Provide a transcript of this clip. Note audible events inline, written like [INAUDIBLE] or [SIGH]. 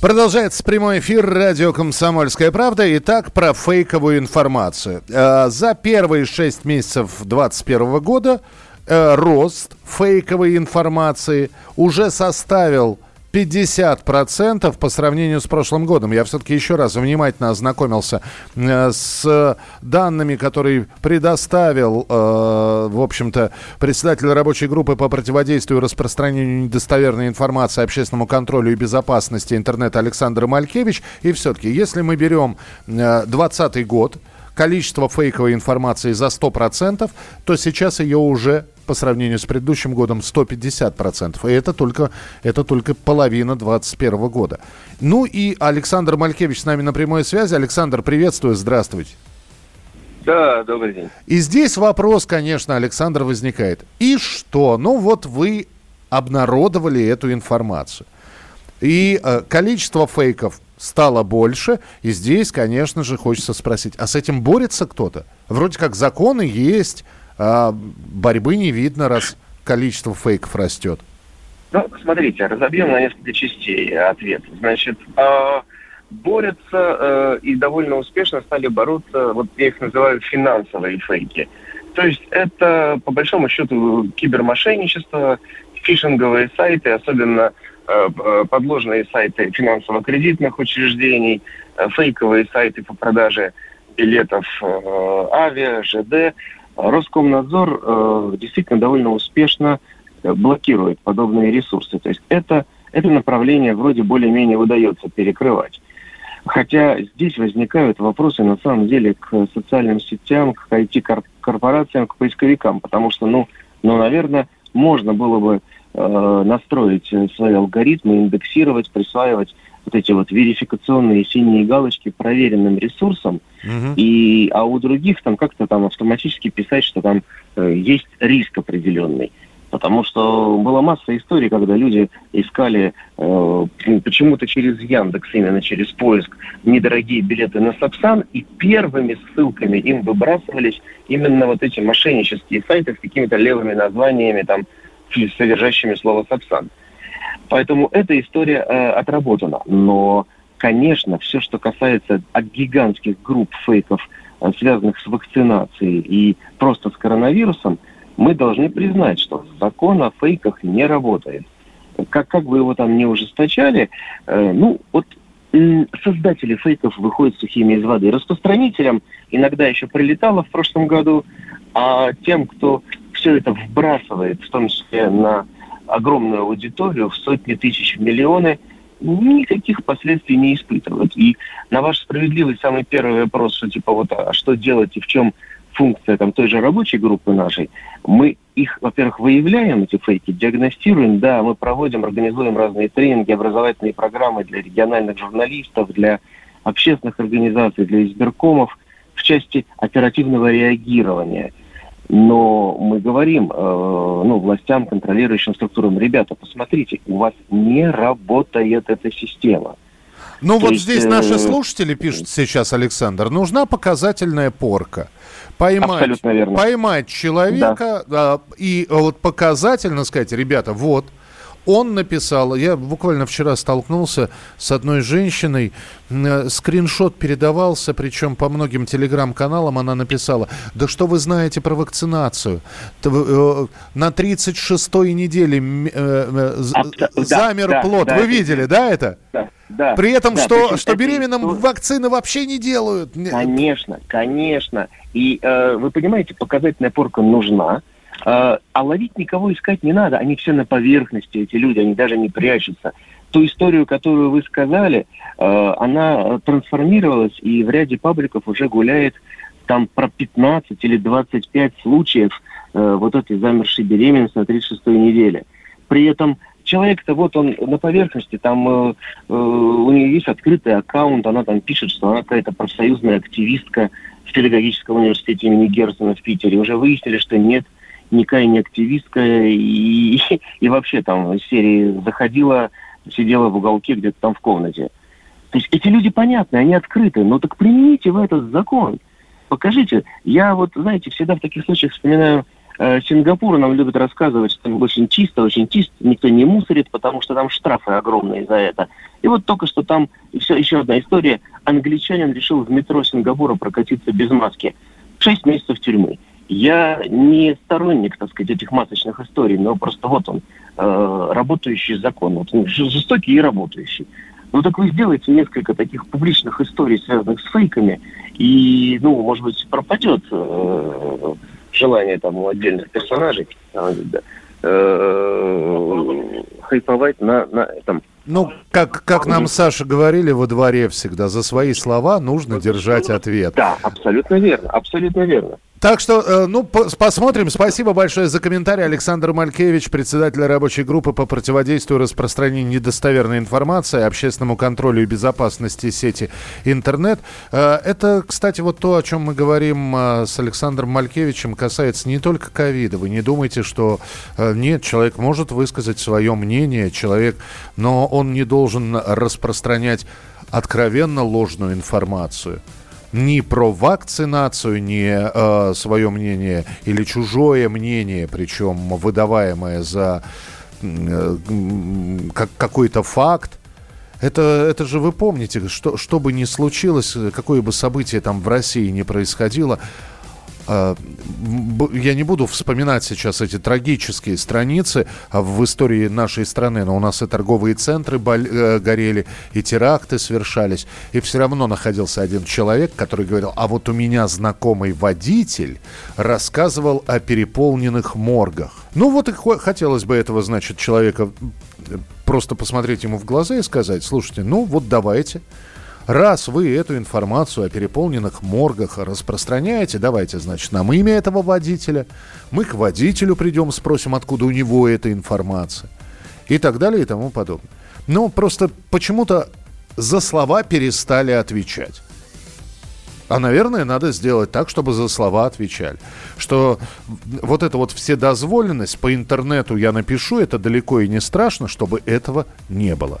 Продолжается прямой эфир радио «Комсомольская правда». Итак, про фейковую информацию. Э, За первые шесть месяцев 2021 года э, рост фейковой информации уже составил 50% по сравнению с прошлым годом. Я все-таки еще раз внимательно ознакомился э, с данными, которые предоставил, э, в общем-то, председатель рабочей группы по противодействию распространению недостоверной информации, общественному контролю и безопасности интернета Александр Малькевич. И все-таки, если мы берем 2020 год, количество фейковой информации за 100%, то сейчас ее уже по сравнению с предыдущим годом 150%. И это только, это только половина 2021 года. Ну и Александр Малькевич с нами на прямой связи. Александр, приветствую, здравствуйте. Да, добрый день. И здесь вопрос, конечно, Александр, возникает. И что? Ну вот вы обнародовали эту информацию. И э, количество фейков стало больше. И здесь, конечно же, хочется спросить, а с этим борется кто-то? Вроде как законы есть, а борьбы не видно, раз количество фейков растет. Ну, смотрите, разобьем на несколько частей ответ. Значит, э, борются э, и довольно успешно стали бороться, вот я их называю финансовые фейки. То есть это, по большому счету, кибермошенничество, фишинговые сайты, особенно подложные сайты финансово-кредитных учреждений, э, фейковые сайты по продаже билетов э, авиа, ЖД. Роскомнадзор э, действительно довольно успешно э, блокирует подобные ресурсы. То есть это, это направление вроде более-менее удается перекрывать. Хотя здесь возникают вопросы на самом деле к социальным сетям, к IT-корпорациям, к поисковикам, потому что, ну, ну наверное, можно было бы э, настроить свои алгоритмы, индексировать, присваивать вот эти вот верификационные синие галочки проверенным ресурсам, uh-huh. и, а у других там как-то там автоматически писать, что там э, есть риск определенный. Потому что была масса историй, когда люди искали э, почему-то через Яндекс, именно через поиск, недорогие билеты на Сапсан, и первыми ссылками им выбрасывались именно вот эти мошеннические сайты с какими-то левыми названиями, там, содержащими слово Сапсан. Поэтому эта история э, отработана. Но, конечно, все, что касается от гигантских групп фейков, э, связанных с вакцинацией и просто с коронавирусом, мы должны признать, что закон о фейках не работает. Как, как бы его там не ужесточали, э, ну, вот создатели фейков выходят сухими из воды. Распространителям иногда еще прилетало в прошлом году, а тем, кто все это вбрасывает, в том числе на огромную аудиторию в сотни тысяч, в миллионы, никаких последствий не испытывают. И на ваш справедливый самый первый вопрос, что типа вот, а что делать и в чем функция там той же рабочей группы нашей, мы их, во-первых, выявляем, эти фейки, диагностируем, да, мы проводим, организуем разные тренинги, образовательные программы для региональных журналистов, для общественных организаций, для избиркомов в части оперативного реагирования – но мы говорим, э, ну, властям, контролирующим структурам, ребята, посмотрите, у вас не работает эта система. Ну То вот есть, здесь э... наши слушатели пишут сейчас, Александр, нужна показательная порка. Поймать, поймать человека да. э, и вот показательно сказать, ребята, вот, он написал, я буквально вчера столкнулся с одной женщиной, э, скриншот передавался, причем по многим телеграм-каналам она написала, да что вы знаете про вакцинацию? Э, на 36-й неделе э, замер да, плод. Да, вы видели, да, это? Да. Да, При этом, да, что, что беременным это... вакцины вообще не делают. Конечно, конечно. И э, вы понимаете, показательная порка нужна, а, а ловить никого искать не надо. Они все на поверхности, эти люди, они даже не прячутся. Ту историю, которую вы сказали, а, она трансформировалась, и в ряде пабликов уже гуляет там про 15 или 25 случаев а, вот этой замершей беременности на 36-й неделе. При этом человек-то вот он на поверхности, там э, э, у нее есть открытый аккаунт, она там пишет, что она какая-то профсоюзная активистка, в педагогическом университете имени Герцена в Питере. Уже выяснили, что нет, никакая не активистка. И, [LAUGHS] и, вообще там из серии заходила, сидела в уголке где-то там в комнате. То есть эти люди понятны, они открыты. Но так примите в этот закон. Покажите. Я вот, знаете, всегда в таких случаях вспоминаю Э, Сингапур нам любят рассказывать, что там очень чисто, очень чисто, никто не мусорит, потому что там штрафы огромные за это. И вот только что там, все, еще одна история, англичанин решил в метро Сингапура прокатиться без маски. Шесть месяцев тюрьмы. Я не сторонник, так сказать, этих масочных историй, но просто вот он, э, работающий закон, вот он жестокий и работающий. Ну так вы сделаете несколько таких публичных историй, связанных с фейками, и, ну, может быть, пропадет э, желание там у отдельных персонажей э, хайповать на, на этом. Ну, как, как нам Саша говорили во дворе всегда, за свои слова нужно держать ответ. Да, абсолютно верно, абсолютно верно. Так что, э, ну, посмотрим. Спасибо большое за комментарий. Александр Малькевич, председатель рабочей группы по противодействию распространению недостоверной информации, общественному контролю и безопасности сети интернет. Э, это, кстати, вот то, о чем мы говорим э, с Александром Малькевичем, касается не только ковида. Вы не думайте, что нет, человек может высказать свое мнение, человек, но он не должен распространять откровенно ложную информацию ни про вакцинацию, ни э, свое мнение или чужое мнение, причем выдаваемое за э, как, какой-то факт. Это, это же вы помните, что, что бы ни случилось, какое бы событие там в России не происходило, я не буду вспоминать сейчас эти трагические страницы а, в истории нашей страны, но у нас и торговые центры э, горели, и теракты совершались, и все равно находился один человек, который говорил, а вот у меня знакомый водитель рассказывал о переполненных моргах. Ну вот и хотелось бы этого, значит, человека просто посмотреть ему в глаза и сказать, слушайте, ну вот давайте, Раз вы эту информацию о переполненных моргах распространяете, давайте, значит, нам имя этого водителя. Мы к водителю придем, спросим, откуда у него эта информация. И так далее и тому подобное. Но просто почему-то за слова перестали отвечать. А, наверное, надо сделать так, чтобы за слова отвечали. Что вот эта вот вседозволенность по интернету я напишу, это далеко и не страшно, чтобы этого не было.